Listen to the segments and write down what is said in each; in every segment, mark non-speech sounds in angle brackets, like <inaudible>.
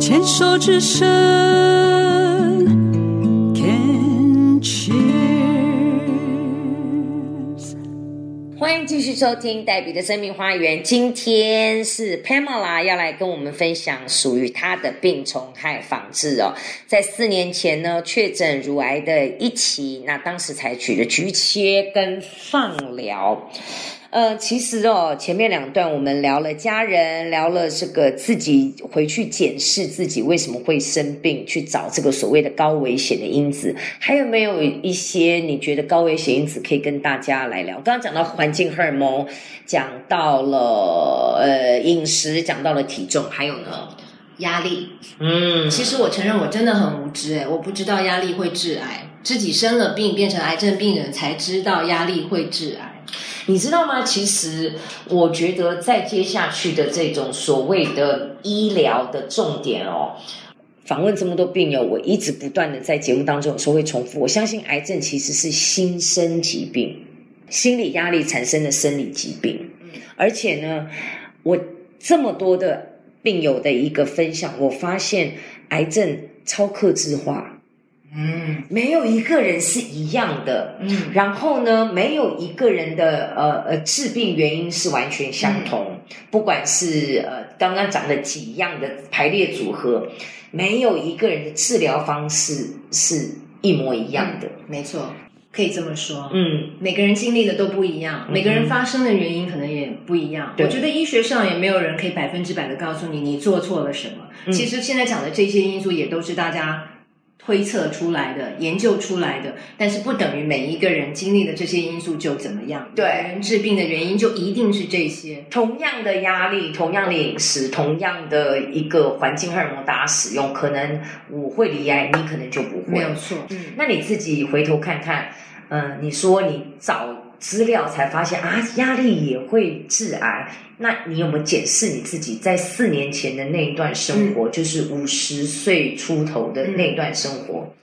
牵手之声，Can cheers。欢迎继续收听黛比的生命花园。今天是 Pamela 要来跟我们分享属于她的病虫害防治哦。在四年前呢，确诊乳癌的一期，那当时采取了局切跟放疗。呃，其实哦，前面两段我们聊了家人，聊了这个自己回去检视自己为什么会生病，去找这个所谓的高危险的因子。还有没有一些你觉得高危险因子可以跟大家来聊？刚刚讲到环境荷尔蒙，讲到了呃饮食，讲到了体重，还有呢？压力，嗯，其实我承认我真的很无知哎，我不知道压力会致癌，自己生了病变成癌症病人才知道压力会致癌。你知道吗？其实我觉得在接下去的这种所谓的医疗的重点哦，访问这么多病友，我一直不断的在节目当中有时候会重复。我相信癌症其实是新生疾病，心理压力产生的生理疾病。而且呢，我这么多的病友的一个分享，我发现癌症超克制化。嗯。没有一个人是一样的，嗯。然后呢，没有一个人的呃呃治病原因是完全相同，不管是呃刚刚讲的几样的排列组合，没有一个人的治疗方式是一模一样的。没错，可以这么说。嗯，每个人经历的都不一样，嗯。每个人发生的原因可能也不一样。对。我觉得医学上也没有人可以百分之百的告诉你你做错了什么。嗯。其实现在讲的这些因素也都是大家推测出来的、研究出来的，但是不等于每一个人经历的这些因素就怎么样。对人治病的原因就一定是这些。同样的压力，同样的饮食，同样的一个环境荷尔蒙大家使用，可能我会离癌，你可能就不会。没有错，嗯，那你自己回头看看，嗯、你说你找资料才发现啊，压力也会致癌。那你有没有检视你自己在四年前的那一段生活，就是五十岁出头的那段生活，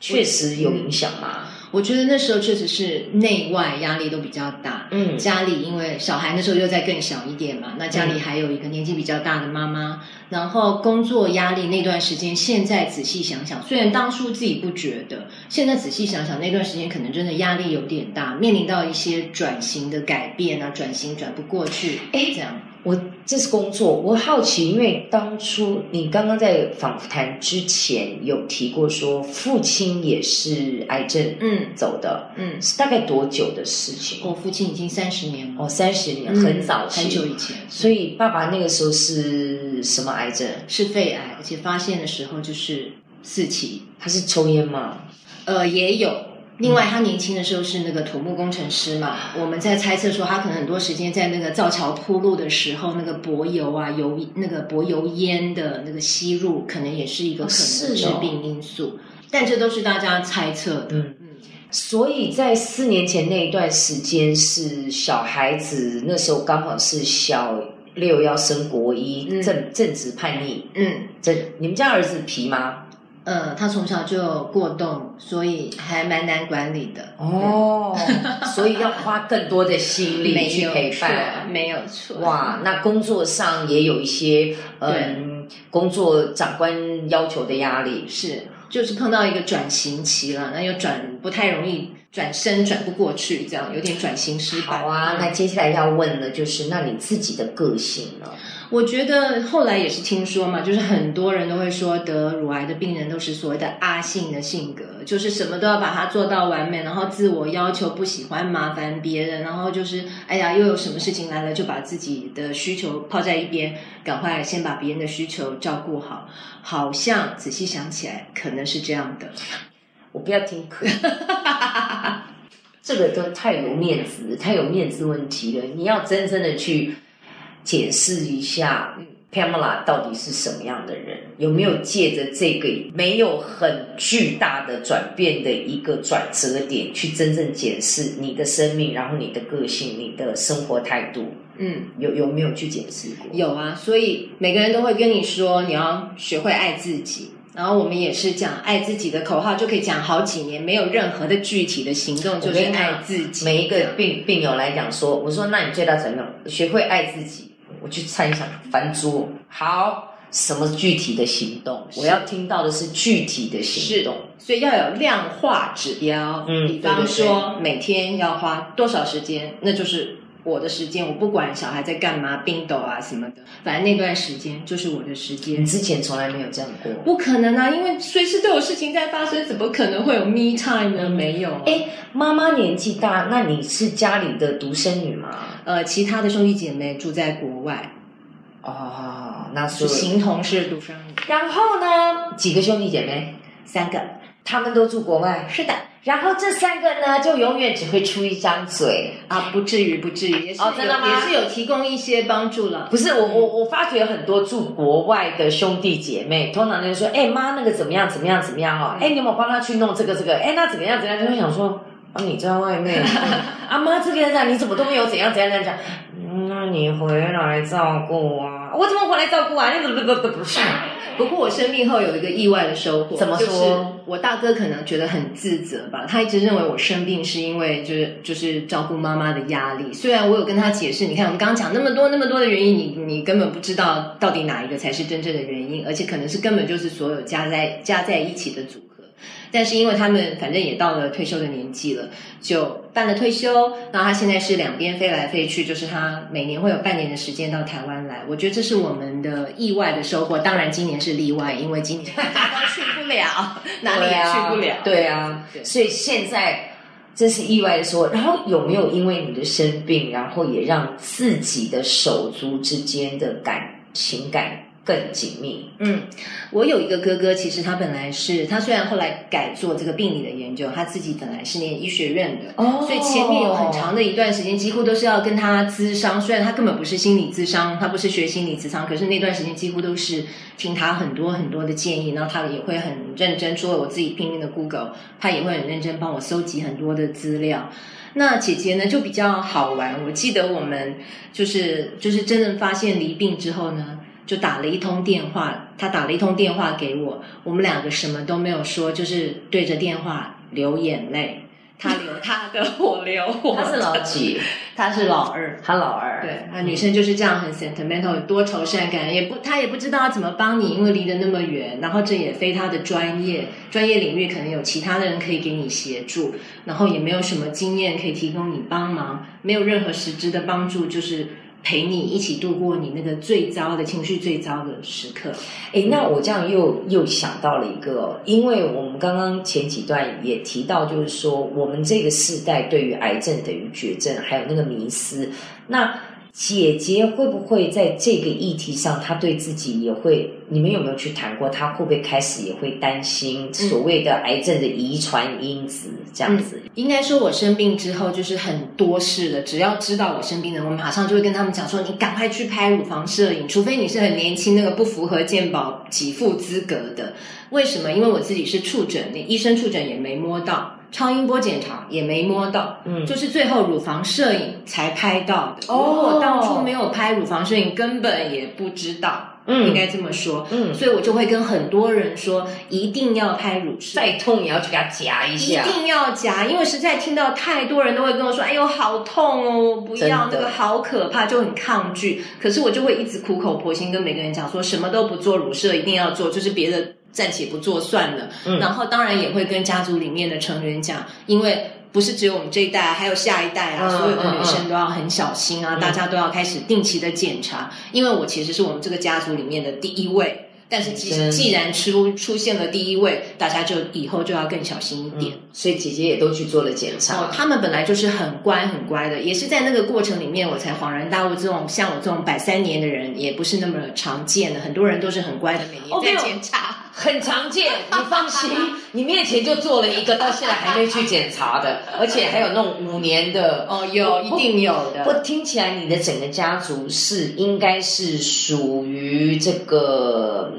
确实有影响吗？我觉得那时候确实是内外压力都比较大。嗯家里因为小孩那时候又再更小一点嘛，那家里还有一个年纪比较大的妈妈，然后工作压力那段时间，现在仔细想想，虽然当初自己不觉得，现在仔细想想那段时间可能真的压力有点大，面临到一些转型的改变啊，转型转不过去，哎这样，我这是工作，我好奇，因为当初你刚刚在访谈之前有提过说，父亲也是癌症嗯走的，嗯，是大概多久的事情？我父亲已经三十年了，哦，三十年，嗯很早期，很久以前，所以爸爸那个时候是什么癌症？是肺癌，而且发现的时候就是四期，他是抽烟吗？呃，也有。另外，他年轻的时候是那个土木工程师嘛，我们在猜测说他可能很多时间在那个造桥铺路的时候，那个柏油啊、油那个柏油烟的那个吸入，可能也是一个可能是哦的治病因素。但这都是大家猜测的。嗯嗯，所以在四年前那一段时间是小孩子，那时候刚好是小六要升国一，嗯正正值叛逆。嗯这你们家儿子皮吗？呃，他从小就有过动，所以还蛮难管理的。哦，<laughs> 所以要花更多的心力去陪伴。没有错。哇，那工作上也有一些嗯，工作长官要求的压力。是，就是碰到一个转型期了，那又转不太容易转身，转不过去，这样有点转型失败。好啊，嗯那接下来要问的就是，那你自己的个性呢？我觉得后来也是听说嘛，就是很多人都会说得乳癌的病人都是所谓的阿性的性格，就是什么都要把它做到完美，然后自我要求，不喜欢麻烦别人，然后就是哎呀，又有什么事情来了，就把自己的需求抛在一边，赶快先把别人的需求照顾好。好像仔细想起来，可能是这样的。我不要听可，<laughs> 这个都太有面子，太有面子问题了。你要真正的去解释一下嗯，Pamela 到底是什么样的人，有没有借着这个没有很巨大的转变的一个转折点，去真正解释你的生命，然后你的个性、你的生活态度，嗯，有有没有去解释过？有啊，所以每个人都会跟你说，你要学会爱自己。然后我们也是讲爱自己的口号，就可以讲好几年，没有任何的具体的行动，就是爱自己。每一个病病友来讲说，我说那你最大转变，学会爱自己。我去菜场翻桌。好，什么具体的行动？我要听到的是具体的行动。所以要有量化指标，嗯比方说每天要花多少时间，那就是我的时间。我不管小孩在干嘛，冰斗啊什么的，反正那段时间就是我的时你间。之前从来没有这样过。不可能啊，因为随时都有事情在发生，怎么可能会有 me time 呢？没有、啊。哎，妈妈年纪大，那你是家里的独生女吗？呃，其他的兄弟姐妹住在国外，哦，那是是。形同是独生女，然后呢？几个兄弟姐妹？三个。他们都住国外。是的然后这三个呢，就永远只会出一张嘴。啊，不至于，不至于，也是有、哦真的吗也是有提供一些帮助了。不是我，我我发觉很多住国外的兄弟姐妹，通常就说：“哎、妈，那个怎么样？怎么样？怎么样哦？哎、你有没有帮他去弄这个这个？哎，那怎么样？怎么样？”就会想说：“啊，你在外面，<laughs> 啊妈这边在，你怎么都没有怎样怎样怎样讲？嗯那你回来照顾啊？我怎么回来照顾啊？你怎么不不不不是？不过我生病后有一个意外的收获，怎么说就是我大哥可能觉得很自责吧，他一直认为我生病是因为就是就是照顾妈妈的压力。虽然我有跟他解释，你看我们刚刚讲那么多那么多的原因，你你根本不知道到底哪一个才是真正的原因，而且可能是根本就是所有加在加在一起的组合。但是因为他们反正也到了退休的年纪了，就办了退休。然后他现在是两边飞来飞去，就是他每年会有半年的时间到台湾来。我觉得这是我们的意外的收获。当然今年是例外，因为今年大家都去不了，哪里也去不了。对啊，对所以现在这是意外的收获，然后有没有因为你的生病，然后也让自己的手足之间的感情感更紧密？嗯，我有一个哥哥，其实他本来是他虽然后来改做这个病理的研究，他自己本来是念医学院的。哦所以前面有很长的一段时间，几乎都是要跟他咨商。虽然他根本不是心理咨商，他不是学心理咨商，可是那段时间几乎都是听他很多很多的建议，然后他也会很认真。除了我自己拼命的 Google，他也会很认真帮我搜集很多的资料。那姐姐呢就比较好玩，我记得我们就是就是真正发现离病之后呢，就打了一通电话，他打了一通电话给我，我们两个什么都没有说，就是对着电话流眼泪，他流他的，我流我的。他是老几？他是老二。他老二。对，那女生就是这样很 sentimental，有多愁善感，也不她也不知道要怎么帮你，因为离得那么远，然后这也非他的专业，专业领域可能有其他的人可以给你协助，然后也没有什么经验可以提供你帮忙，没有任何实质的帮助，就是陪你一起度过你那个最糟的情绪最糟的时刻。诶，那我这样又又想到了一个，因为我们刚刚前几段也提到，就是说我们这个世代对于癌症等于绝症，还有那个迷思。那姐姐会不会在这个议题上，她对自己也会？你们有没有去谈过？她会不会开始也会担心所谓的癌症的遗传因子这样子？应该说，我生病之后就是很多事了。只要知道我生病的，我马上就会跟他们讲说：“你赶快去拍乳房摄影，除非你是很年轻，那个不符合健保给付资格的。为什么？因为我自己是触诊，你医生触诊也没摸到，超音波检查也没摸到，嗯就是最后乳房摄影才拍到的。哦如果当初没有拍乳房摄影，根本也不知道。嗯应该这么说。嗯，所以我就会跟很多人说，一定要拍乳摄。再痛也要去给它夹一下一。定要夹，因为实在听到太多人都会跟我说：“哎呦，好痛哦，我不要那个，好可怕，就很抗拒。”可是我就会一直苦口婆心跟每个人讲说，什么都不做，乳摄一定要做，就是别的暂且不做算了。嗯然后当然也会跟家族里面的成员讲，因为。不是只有我们这一代，还有下一代啊，嗯所有的女嗯生都要很小心啊，嗯大家都要开始定期的检查。因为我其实是我们这个家族里面的第一位，但是既真既然出出现了第一位，大家就以后就要更小心一点。嗯，所以姐姐也都去做了检查。哦，他们本来就是很乖很乖的，也是在那个过程里面，我才恍然大悟，这种像我这种百三年的人，也不是那么常见的。很多人都是很乖的，每年在检查。很常见，你放心，你面前就做了一个，到现在还没去检查的，而且还有那种五年的。哦，有，一定有的不。听起来你的整个家族是应该是属于这个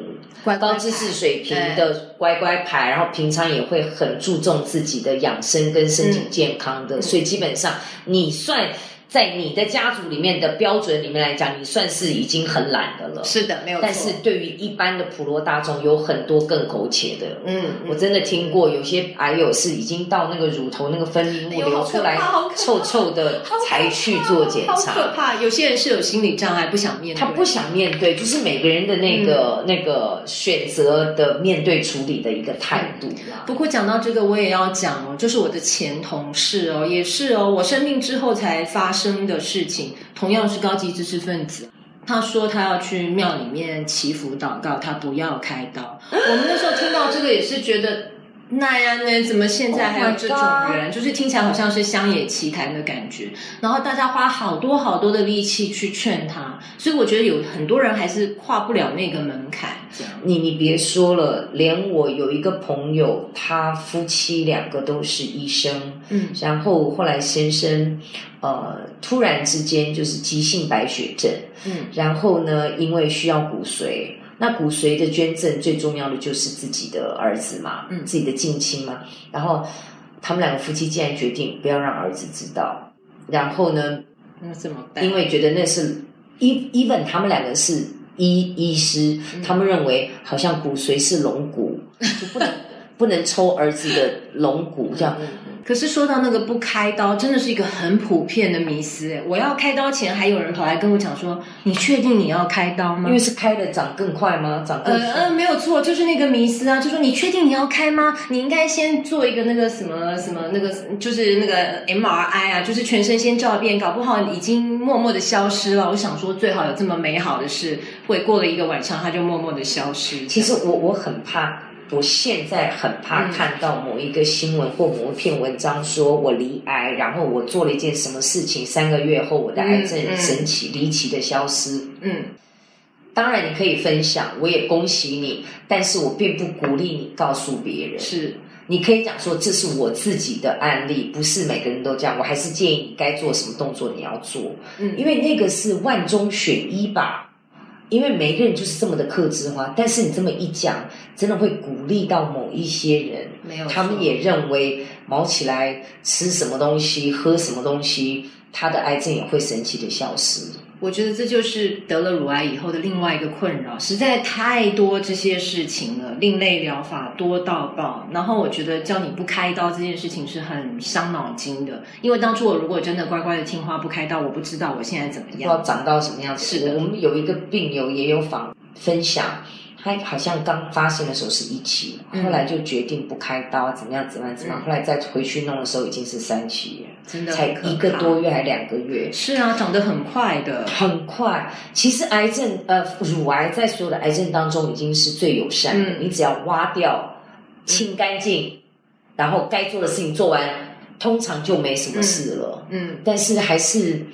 高知识水平的乖乖牌，然后平常也会很注重自己的养生跟身体健康的，嗯所以基本上你算在你的家族里面的标准里面来讲，你算是已经很懒的了。是的，没有错。但是对于一般的普罗大众，有很多更苟且的。嗯，我真的听过有些癌友是已经到那个乳头那个分泌物流出来臭臭的 <laughs> 才去做检好可查。怕！有些人是有心理障碍，不想面对。他不想面对，就是每个人的那个、那个选择的面对处理的一个态度啦。不过讲到这个，我也要讲哦，就是我的前同事哦，也是哦，我生病之后才发生生的事情，同样是高级知识分子。他说他要去庙里面祈福祷告，他不要开刀。我们那时候听到这个也是觉得，那样呢？怎么现在还有这种 Oh 人就是听起来好像是乡野奇谈的感觉。然后大家花好多好多的力气去劝他，所以我觉得有很多人还是跨不了那个门槛。这样，你你别说了，连我有一个朋友，他夫妻两个都是医生，嗯。然后后来先生呃突然之间就是急性白血症，嗯。然后呢，因为需要骨髓，那骨髓的捐赠最重要的就是自己的儿子嘛，嗯自己的近亲嘛。然后他们两个夫妻竟然决定不要让儿子知道，然后呢，那怎么办？因为觉得那是 e even 他们两个是医医师，嗯他们认为好像骨髓是龙骨，就不能 <laughs> 不能抽儿子的龙骨这样。可是说到那个不开刀，真的是一个很普遍的迷思。哎，我要开刀前，还有人跑来跟我讲说：“你确定你要开刀吗因为是开的长更快吗？长？”更呃呃，没有错，就是那个迷思啊，就说你确定你要开吗？你应该先做一个那个什么什么那个，就是那个 MRI 啊，就是全身先照一遍，搞不好已经默默的消失了。我想说，最好有这么美好的事，会过了一个晚上，它就默默的消失。其实我我很怕，我现在很怕嗯看到某一个新闻或某一篇文章说我离癌，然后我做了一件什么事情，三个月后我的癌症嗯嗯神奇离奇的消失。嗯，当然你可以分享，我也恭喜你，但是我并不鼓励你告诉别人。是你可以讲说这是我自己的案例，不是每个人都这样。我还是建议你该做什么动作你要做，嗯因为那个是万中选一吧。因为每个人就是这么的克制化，但是你这么一讲，真的会鼓励到某一些人，没有，他们也认为毛起来吃什么东西、喝什么东西，他的癌症也会神奇的消失。我觉得这就是得了乳癌以后的另外一个困扰，实在太多这些事情了，另类疗法多到爆。然后我觉得叫你不开刀这件事情是很伤脑筋的，因为当初我如果真的乖乖的听话不开刀，我不知道我现在怎么样。长到什么样子。是的我们有一个病友也有访分享，他好像刚发现的时候是一期，嗯后来就决定不开刀，怎么样怎么样怎么样，嗯后来再回去弄的时候已经是三期了，真的才一个多月还两个月。是啊，长得很快的。很快，其实癌症，呃，乳癌在所有的癌症当中已经是最友善的。嗯你只要挖掉、清干净，然后该做的事情做完，通常就没什么事了。嗯，但是还是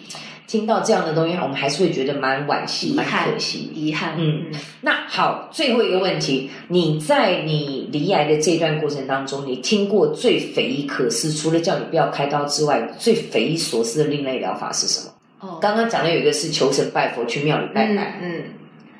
听到这样的东西，我们还是会觉得蛮惋惜、蛮可惜。遗憾。嗯那好，最后一个问题，你在你离癌的这段过程当中，你听过最匪夷可思，除了叫你不要开刀之外，最匪夷所思的另类疗法是什么？哦，刚刚讲的有一个是求神拜佛，去庙里拜拜。嗯，嗯，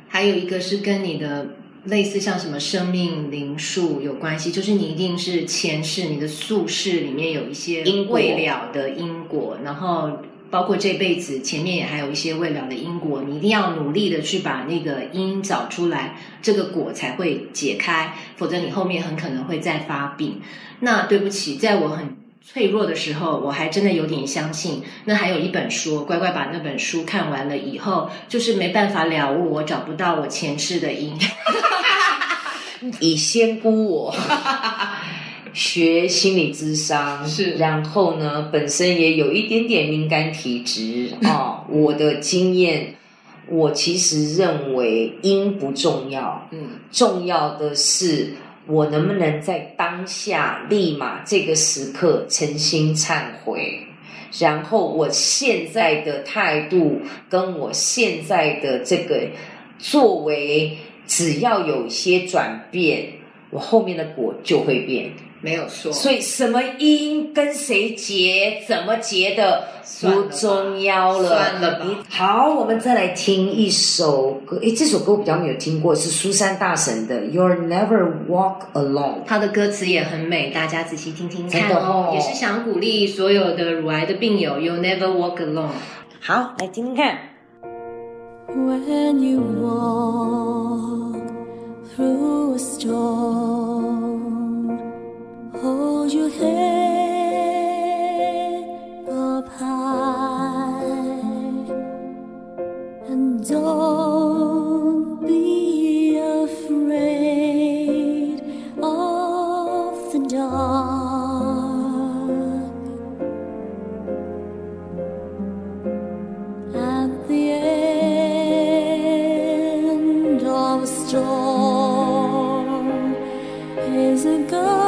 还有一个是跟你的类似像什么生命灵数有关系，就是你一定是前世你的宿世里面有一些未了的因果，然后。包括这辈子前面也还有一些未了的因果，你一定要努力的去把那个因找出来，这个果才会解开，否则你后面很可能会再发病。那对不起，在我很脆弱的时候，我还真的有点相信。那还有一本书，乖乖把那本书看完了以后，就是没办法了悟，我找不到我前世的因。<laughs> 以先姑我 <laughs> <laughs> 学心理咨商是然后呢，本身也有一点点敏感体质啊、<laughs> 我的经验，我其实认为因不重要，嗯重要的是我能不能在当下立马这个时刻诚心忏悔。然后我现在的态度跟我现在的这个作为，只要有一些转变，我后面的果就会变。没有说。所以什么因跟谁结，怎么结的不重要了。算了吧好，我们再来听一首歌。诶，这首歌我比较没有听过，是苏珊大神的《You'll Never Walk Alone》。它的歌词也很美，大家仔细听听看哦。哦也是想鼓励所有的乳癌的病友，You'll never walk alone。好，来听听看。When you walk storm is a golden